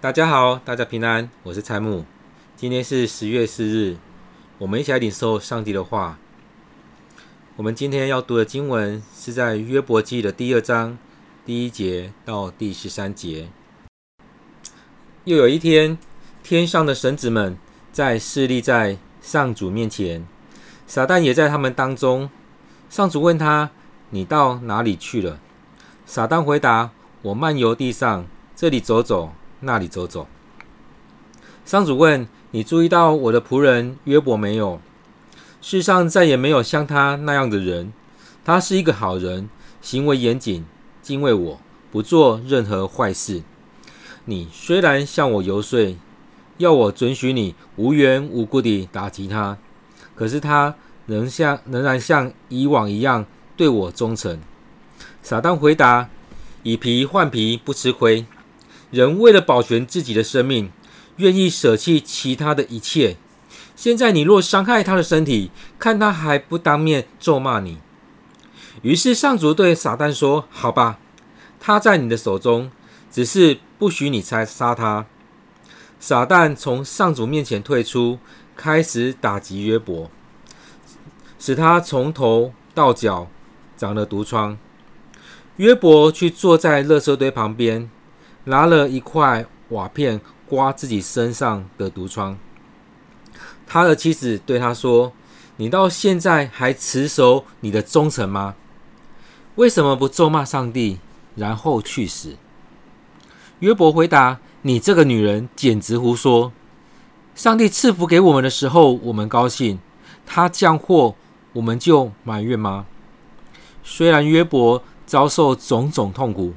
大家好，大家平安，我是蔡木。今天是十月四日，我们一起来领受上帝的话。我们今天要读的经文是在约伯记的第二章第一节到第十三节。又有一天，天上的神子们在侍立在上主面前，撒旦也在他们当中。上主问他：“你到哪里去了？”撒旦回答：“我漫游地上，这里走走。”那里走走。上主问：“你注意到我的仆人约伯没有？世上再也没有像他那样的人。他是一个好人，行为严谨，敬畏我，不做任何坏事。你虽然向我游说，要我准许你无缘无故地打击他，可是他仍像仍然像以往一样对我忠诚。”撒旦回答：“以皮换皮，不吃亏。”人为了保全自己的生命，愿意舍弃其他的一切。现在你若伤害他的身体，看他还不当面咒骂你。于是上主对撒旦说：“好吧，他在你的手中，只是不许你杀杀他。”撒旦从上主面前退出，开始打击约伯，使他从头到脚长了毒疮。约伯去坐在垃圾堆旁边。拿了一块瓦片刮自己身上的毒疮。他的妻子对他说：“你到现在还持守你的忠诚吗？为什么不咒骂上帝，然后去死？”约伯回答：“你这个女人简直胡说！上帝赐福给我们的时候，我们高兴；他降祸，我们就埋怨吗？虽然约伯遭受种种痛苦。”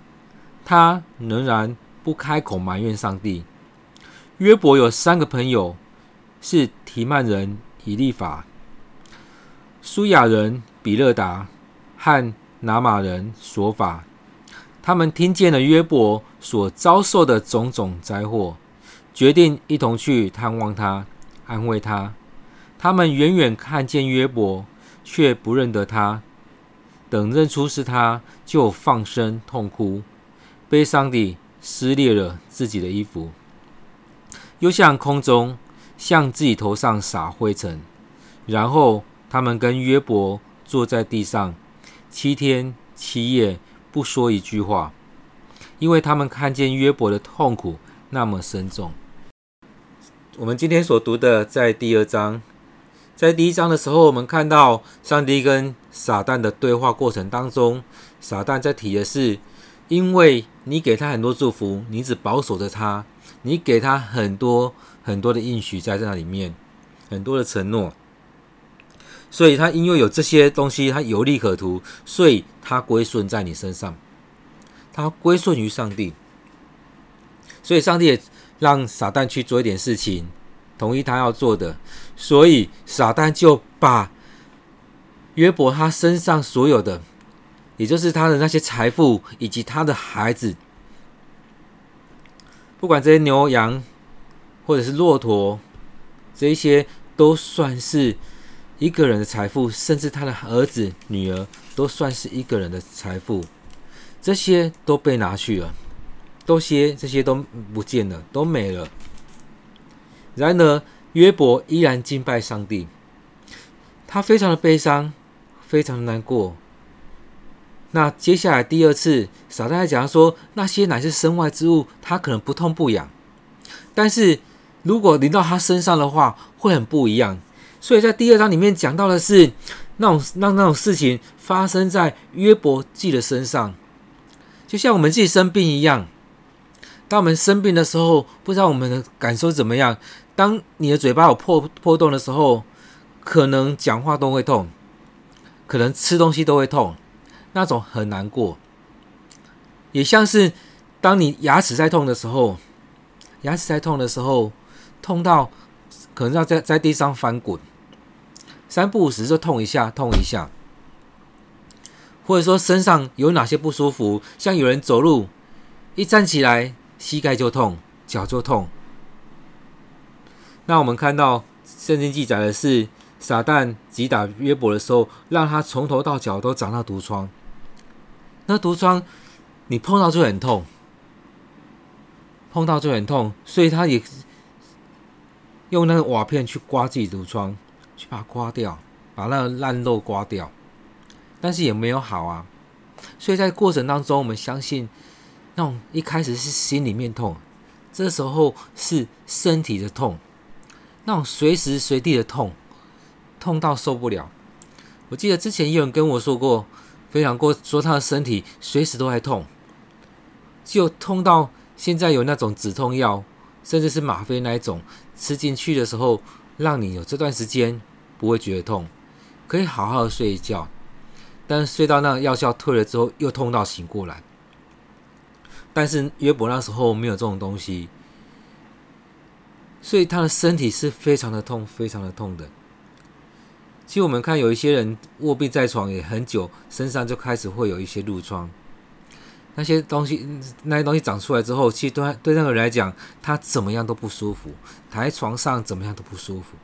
他仍然不开口埋怨上帝。约伯有三个朋友，是提曼人以利法、苏亚人比勒达和拿马人索法。他们听见了约伯所遭受的种种灾祸，决定一同去探望他，安慰他。他们远远看见约伯，却不认得他。等认出是他，就放声痛哭。悲伤地撕裂了自己的衣服，又向空中、向自己头上撒灰尘。然后他们跟约伯坐在地上，七天七夜不说一句话，因为他们看见约伯的痛苦那么深重。我们今天所读的在第二章，在第一章的时候，我们看到上帝跟撒旦的对话过程当中，撒旦在提的是。因为你给他很多祝福，你只保守着他，你给他很多很多的应许在那里面，很多的承诺，所以他因为有这些东西，他有利可图，所以他归顺在你身上，他归顺于上帝，所以上帝也让撒旦去做一点事情，同意他要做的，所以撒旦就把约伯他身上所有的。也就是他的那些财富，以及他的孩子，不管这些牛羊，或者是骆驼，这些都算是一个人的财富，甚至他的儿子、女儿都算是一个人的财富，这些都被拿去了，都些这些都不见了，都没了。然而约伯依然敬拜上帝，他非常的悲伤，非常的难过。那接下来第二次，撒旦讲说，那些乃是身外之物，他可能不痛不痒，但是如果淋到他身上的话，会很不一样。所以在第二章里面讲到的是，那种让那种事情发生在约伯自己的身上，就像我们自己生病一样。当我们生病的时候，不知道我们的感受怎么样。当你的嘴巴有破破洞的时候，可能讲话都会痛，可能吃东西都会痛。那种很难过，也像是当你牙齿在痛的时候，牙齿在痛的时候，痛到可能要在在地上翻滚，三不五时就痛一下，痛一下，或者说身上有哪些不舒服，像有人走路一站起来，膝盖就痛，脚就痛。那我们看到圣经记载的是，撒旦击打约伯的时候，让他从头到脚都长了毒疮。那毒疮，你碰到就很痛。碰到就很痛，所以他也用那个瓦片去刮自己毒疮，去把它刮掉，把那个烂肉刮掉，但是也没有好啊。所以在过程当中，我们相信那种一开始是心里面痛，这时候是身体的痛，那种随时随地的痛，痛到受不了。我记得之前有人跟我说过，分享过说他的身体随时都在痛，就痛到现在有那种止痛药，甚至是吗啡那一种，吃进去的时候，让你有这段时间不会觉得痛，可以好好的睡一觉。但是睡到那个药效退了之后，又痛到醒过来。但是约伯那时候没有这种东西，所以他的身体是非常的痛，非常的痛的。其实我们看有一些人卧病在床也很久，身上就开始会有一些褥疮。那些东西，那些东西长出来之后，其实对对那个人来讲，他怎么样都不舒服，躺在床上怎么样都不舒服。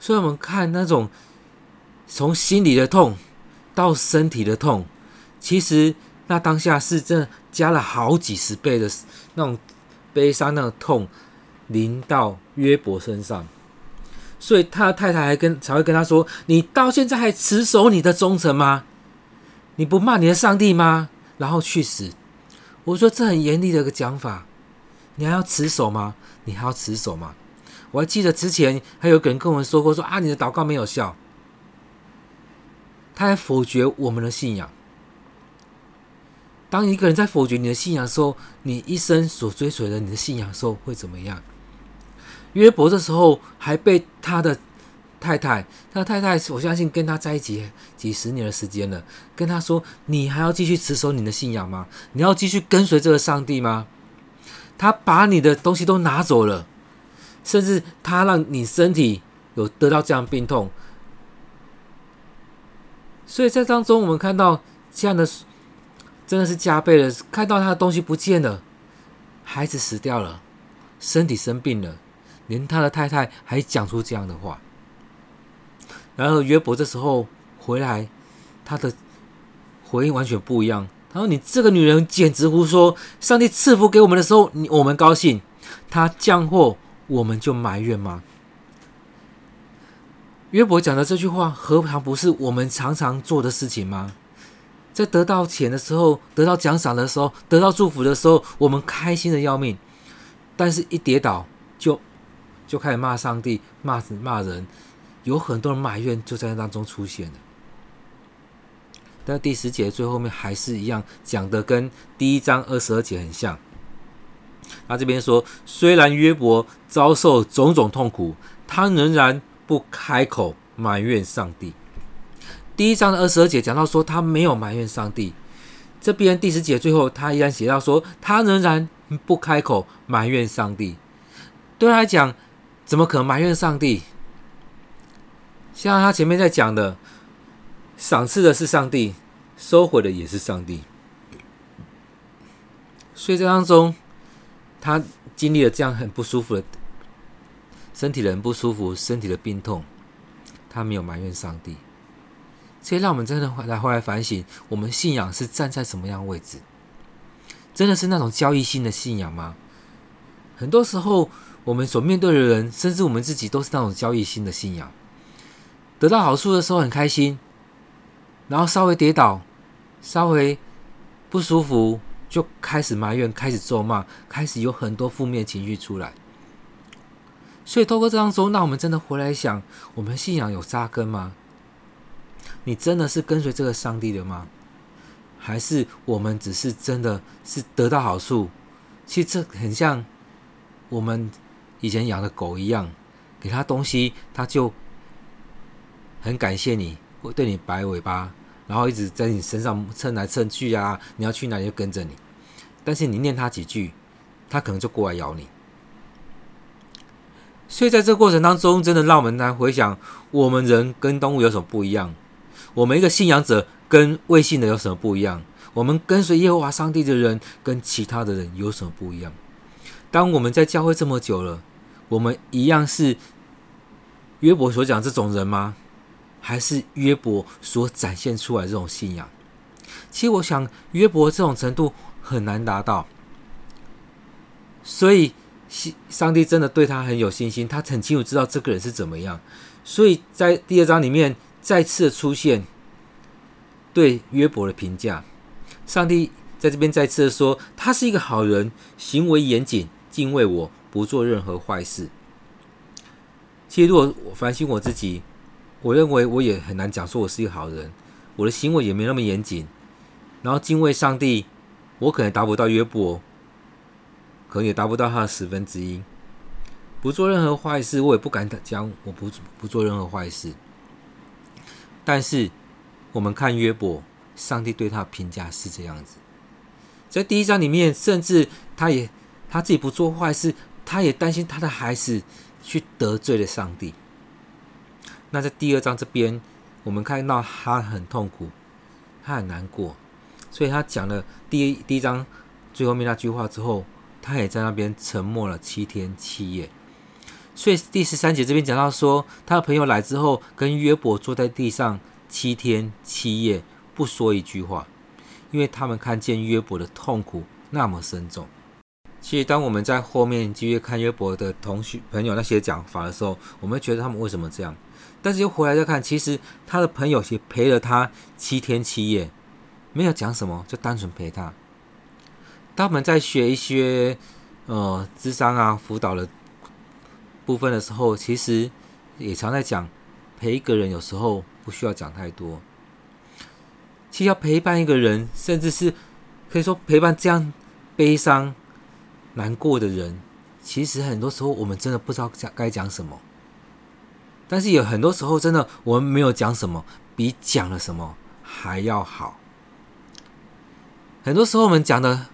所以，我们看那种从心里的痛到身体的痛，其实那当下是真的加了好几十倍的那种悲伤，那种痛临到约伯身上。所以他的太太还跟才会跟他说：“你到现在还持守你的忠诚吗？你不骂你的上帝吗？然后去死。”我说这很严厉的一个讲法，你还要持守吗？你还要持守吗？我还记得之前还有个人跟我们说过说：“啊，你的祷告没有效。”他还否决我们的信仰。当一个人在否决你的信仰的时候，你一生所追随的你的信仰的时候会怎么样？约伯这时候还被他的太太，他的太太，我相信跟他在一起几十年的时间了，跟他说：“你还要继续持守你的信仰吗？你要继续跟随这个上帝吗？”他把你的东西都拿走了，甚至他让你身体有得到这样病痛，所以在当中我们看到这样的真的是加倍了，看到他的东西不见了，孩子死掉了，身体生病了。连他的太太还讲出这样的话，然后约伯这时候回来，他的回应完全不一样。他说：“你这个女人简直胡说！上帝赐福给我们的时候，你我们高兴；他降祸，我们就埋怨吗？”约伯讲的这句话，何尝不是我们常常做的事情吗？在得到钱的时候，得到奖赏的时候，得到祝福的时候，我们开心的要命，但是一跌倒就。就开始骂上帝、骂骂人，有很多人埋怨就在那当中出现了。但第十节最后面还是一样讲的，跟第一章二十二节很像。他这边说，虽然约伯遭受种种痛苦，他仍然不开口埋怨上帝。第一章的二十二节讲到说他没有埋怨上帝，这边第十节最后他依然写到说他仍然不开口埋怨上帝。对他来讲。怎么可能埋怨上帝？像他前面在讲的，赏赐的是上帝，收回的也是上帝。所以这当中，他经历了这样很不舒服的身体的很不舒服，身体的病痛，他没有埋怨上帝。所以让我们真的来回来反省，我们信仰是站在什么样位置？真的是那种交易性的信仰吗？很多时候。我们所面对的人，甚至我们自己，都是那种交易性的信仰。得到好处的时候很开心，然后稍微跌倒，稍微不舒服，就开始埋怨，开始咒骂，开始有很多负面情绪出来。所以透过这当中，让我们真的回来想：我们信仰有扎根吗？你真的是跟随这个上帝的吗？还是我们只是真的是得到好处？其实这很像我们。以前养的狗一样，给它东西，它就很感谢你，会对你摆尾巴，然后一直在你身上蹭来蹭去啊。你要去哪里就跟着你，但是你念它几句，它可能就过来咬你。所以在这个过程当中，真的让我们来回想，我们人跟动物有什么不一样？我们一个信仰者跟未信的有什么不一样？我们跟随耶和华上帝的人跟其他的人有什么不一样？当我们在教会这么久了。我们一样是约伯所讲这种人吗？还是约伯所展现出来这种信仰？其实我想约伯这种程度很难达到。所以上帝真的对他很有信心，他很清楚知道这个人是怎么样。所以在第二章里面再次出现对约伯的评价，上帝在这边再次的说，他是一个好人，行为严谨，敬畏我，不做任何坏事。其实，如果我反省我自己，我认为我也很难讲说我是一个好人，我的行为也没那么严谨，然后敬畏上帝，我可能达不到约伯，可能也达不到他的十分之一。不做任何坏事，我也不敢讲我不不做任何坏事。但是，我们看约伯，上帝对他的评价是这样子，在第一章里面，甚至他也他自己不做坏事，他也担心他的孩子。去得罪了上帝。那在第二章这边，我们看到他很痛苦，他很难过，所以他讲了第一第一章最后面那句话之后，他也在那边沉默了七天七夜。所以第十三节这边讲到说，他的朋友来之后，跟约伯坐在地上七天七夜，不说一句话，因为他们看见约伯的痛苦那么深重。其实，当我们在后面继续看约伯的同学朋友那些讲法的时候，我们觉得他们为什么这样？但是又回来再看，其实他的朋友也陪了他七天七夜，没有讲什么，就单纯陪他。当我们在学一些呃智商啊辅导的部分的时候，其实也常在讲陪一个人，有时候不需要讲太多。其实要陪伴一个人，甚至是可以说陪伴这样悲伤。难过的人，其实很多时候我们真的不知道讲该讲什么，但是有很多时候真的我们没有讲什么，比讲了什么还要好。很多时候我们讲的，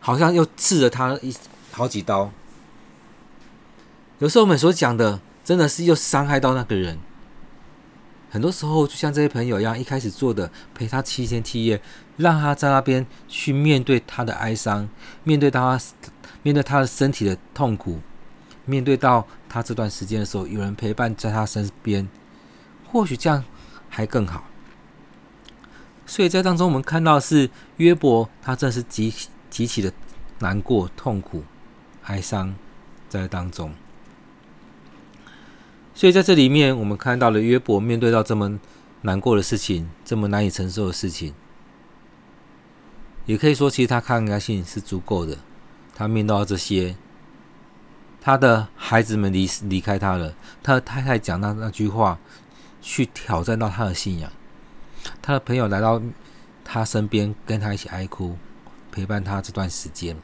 好像又刺了他一好几刀。有时候我们所讲的，真的是又伤害到那个人。很多时候就像这些朋友一样，一开始做的陪他七天七夜，让他在那边去面对他的哀伤，面对他。面对他的身体的痛苦，面对到他这段时间的时候，有人陪伴在他身边，或许这样还更好。所以在当中，我们看到是约伯，他真是极极其的难过、痛苦、哀伤在当中。所以在这里面，我们看到了约伯面对到这么难过的事情，这么难以承受的事情，也可以说，其实他抗压性是足够的。他面到这些，他的孩子们离离开他了，他的太太讲那那句话，去挑战到他的信仰。他的朋友来到他身边，跟他一起哀哭，陪伴他这段时间。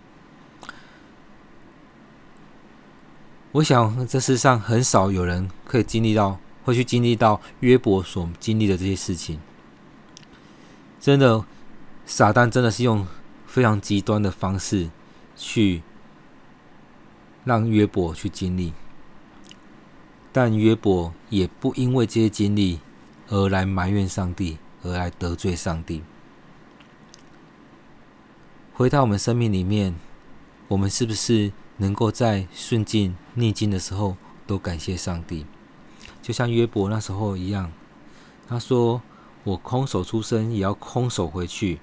我想这世上很少有人可以经历到，会去经历到约伯所经历的这些事情。真的，撒旦真的是用非常极端的方式。去让约伯去经历，但约伯也不因为这些经历而来埋怨上帝，而来得罪上帝。回到我们生命里面，我们是不是能够在顺境逆境的时候都感谢上帝？就像约伯那时候一样，他说：“我空手出生，也要空手回去。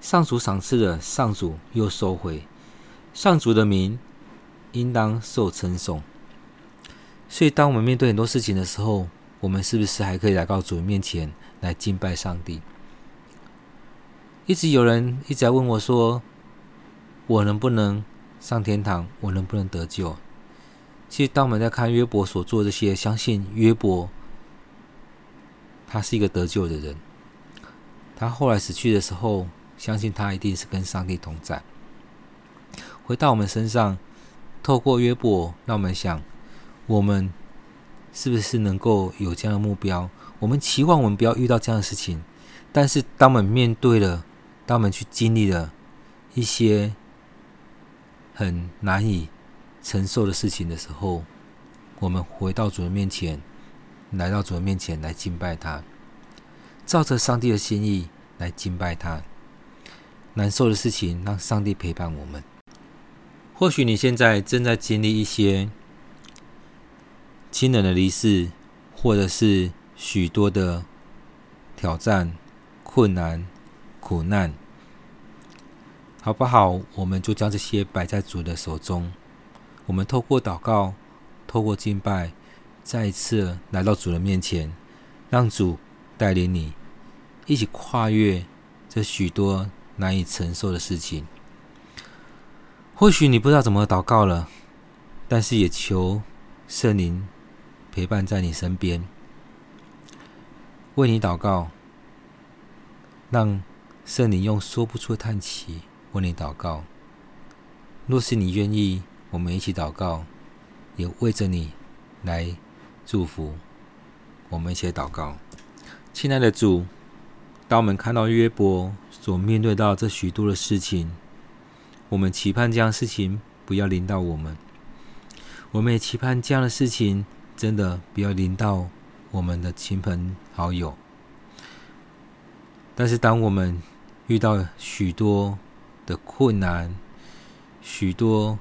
上主赏赐了，上主又收回。”上主的名应当受称颂。所以，当我们面对很多事情的时候，我们是不是还可以来到主面前来敬拜上帝？一直有人一直在问我说：“我能不能上天堂？我能不能得救？”其实，当我们在看约伯所做这些，相信约伯他是一个得救的人。他后来死去的时候，相信他一定是跟上帝同在。回到我们身上，透过约伯，让我们想，我们是不是能够有这样的目标？我们期望我们不要遇到这样的事情，但是当我们面对了，当我们去经历了一些很难以承受的事情的时候，我们回到主人面前，来到主人面前来敬拜他，照着上帝的心意来敬拜他。难受的事情，让上帝陪伴我们。或许你现在正在经历一些亲人的离世，或者是许多的挑战、困难、苦难，好不好？我们就将这些摆在主的手中，我们透过祷告，透过敬拜，再一次来到主的面前，让主带领你一起跨越这许多难以承受的事情。或许你不知道怎么祷告了，但是也求圣灵陪伴在你身边，为你祷告，让圣灵用说不出的叹息为你祷告。若是你愿意，我们一起祷告，也为着你来祝福。我们一起祷告，亲爱的主，当我们看到约伯所面对到这许多的事情，我们期盼这样的事情不要临到我们。我们也期盼这样的事情真的不要临到我们的亲朋好友。但是，当我们遇到许多的困难，许多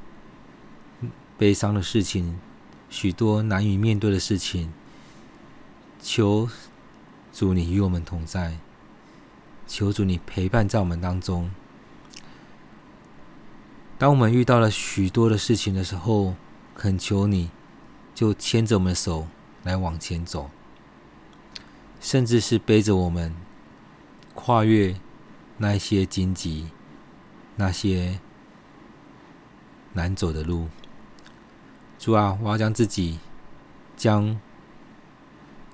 悲伤的事情，许多难以面对的事情，求主你与我们同在，求主你陪伴在我们当中。当我们遇到了许多的事情的时候，恳求你，就牵着我们的手来往前走，甚至是背着我们跨越那些荆棘，那些。难走的路，主啊，我要将自己，将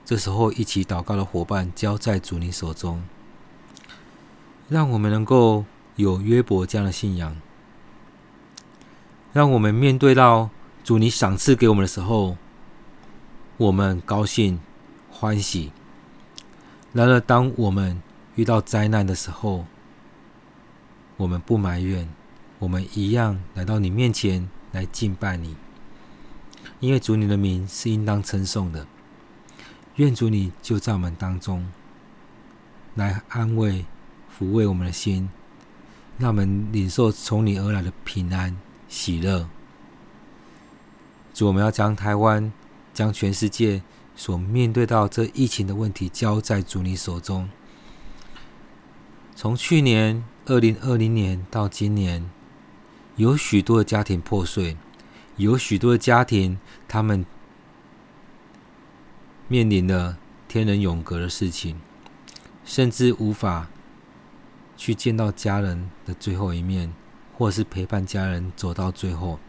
这时候一起祷告的伙伴交在主你手中，让我们能够有约伯这样的信仰，让我们面对到主你赏赐给我们的时候，我们高兴欢喜；然而，当我们遇到灾难的时候，我们不埋怨。我们一样来到你面前来敬拜你，因为主你的名是应当称颂的。愿主你就在我们当中来安慰、抚慰我们的心，让我们领受从你而来的平安、喜乐。主，我们要将台湾、将全世界所面对到这疫情的问题交在主你手中。从去年二零二零年到今年。有许多的家庭破碎，有许多的家庭，他们面临了天人永隔的事情，甚至无法去见到家人的最后一面，或是陪伴家人走到最后。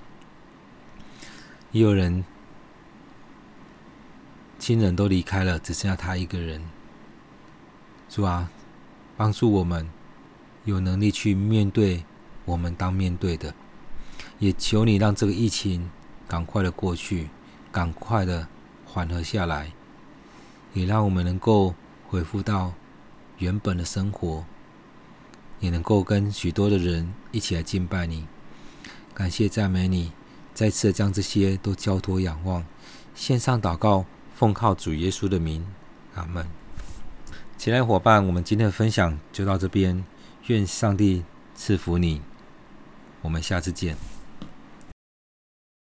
也有人亲人都离开了，只剩下他一个人。主啊，帮助我们有能力去面对。我们当面对的，也求你让这个疫情赶快的过去，赶快的缓和下来，也让我们能够恢复到原本的生活，也能够跟许多的人一起来敬拜你，感谢赞美你，再次将这些都交托仰望，献上祷告，奉靠主耶稣的名，阿门。亲爱的伙伴，我们今天的分享就到这边，愿上帝赐福你。我们下次见。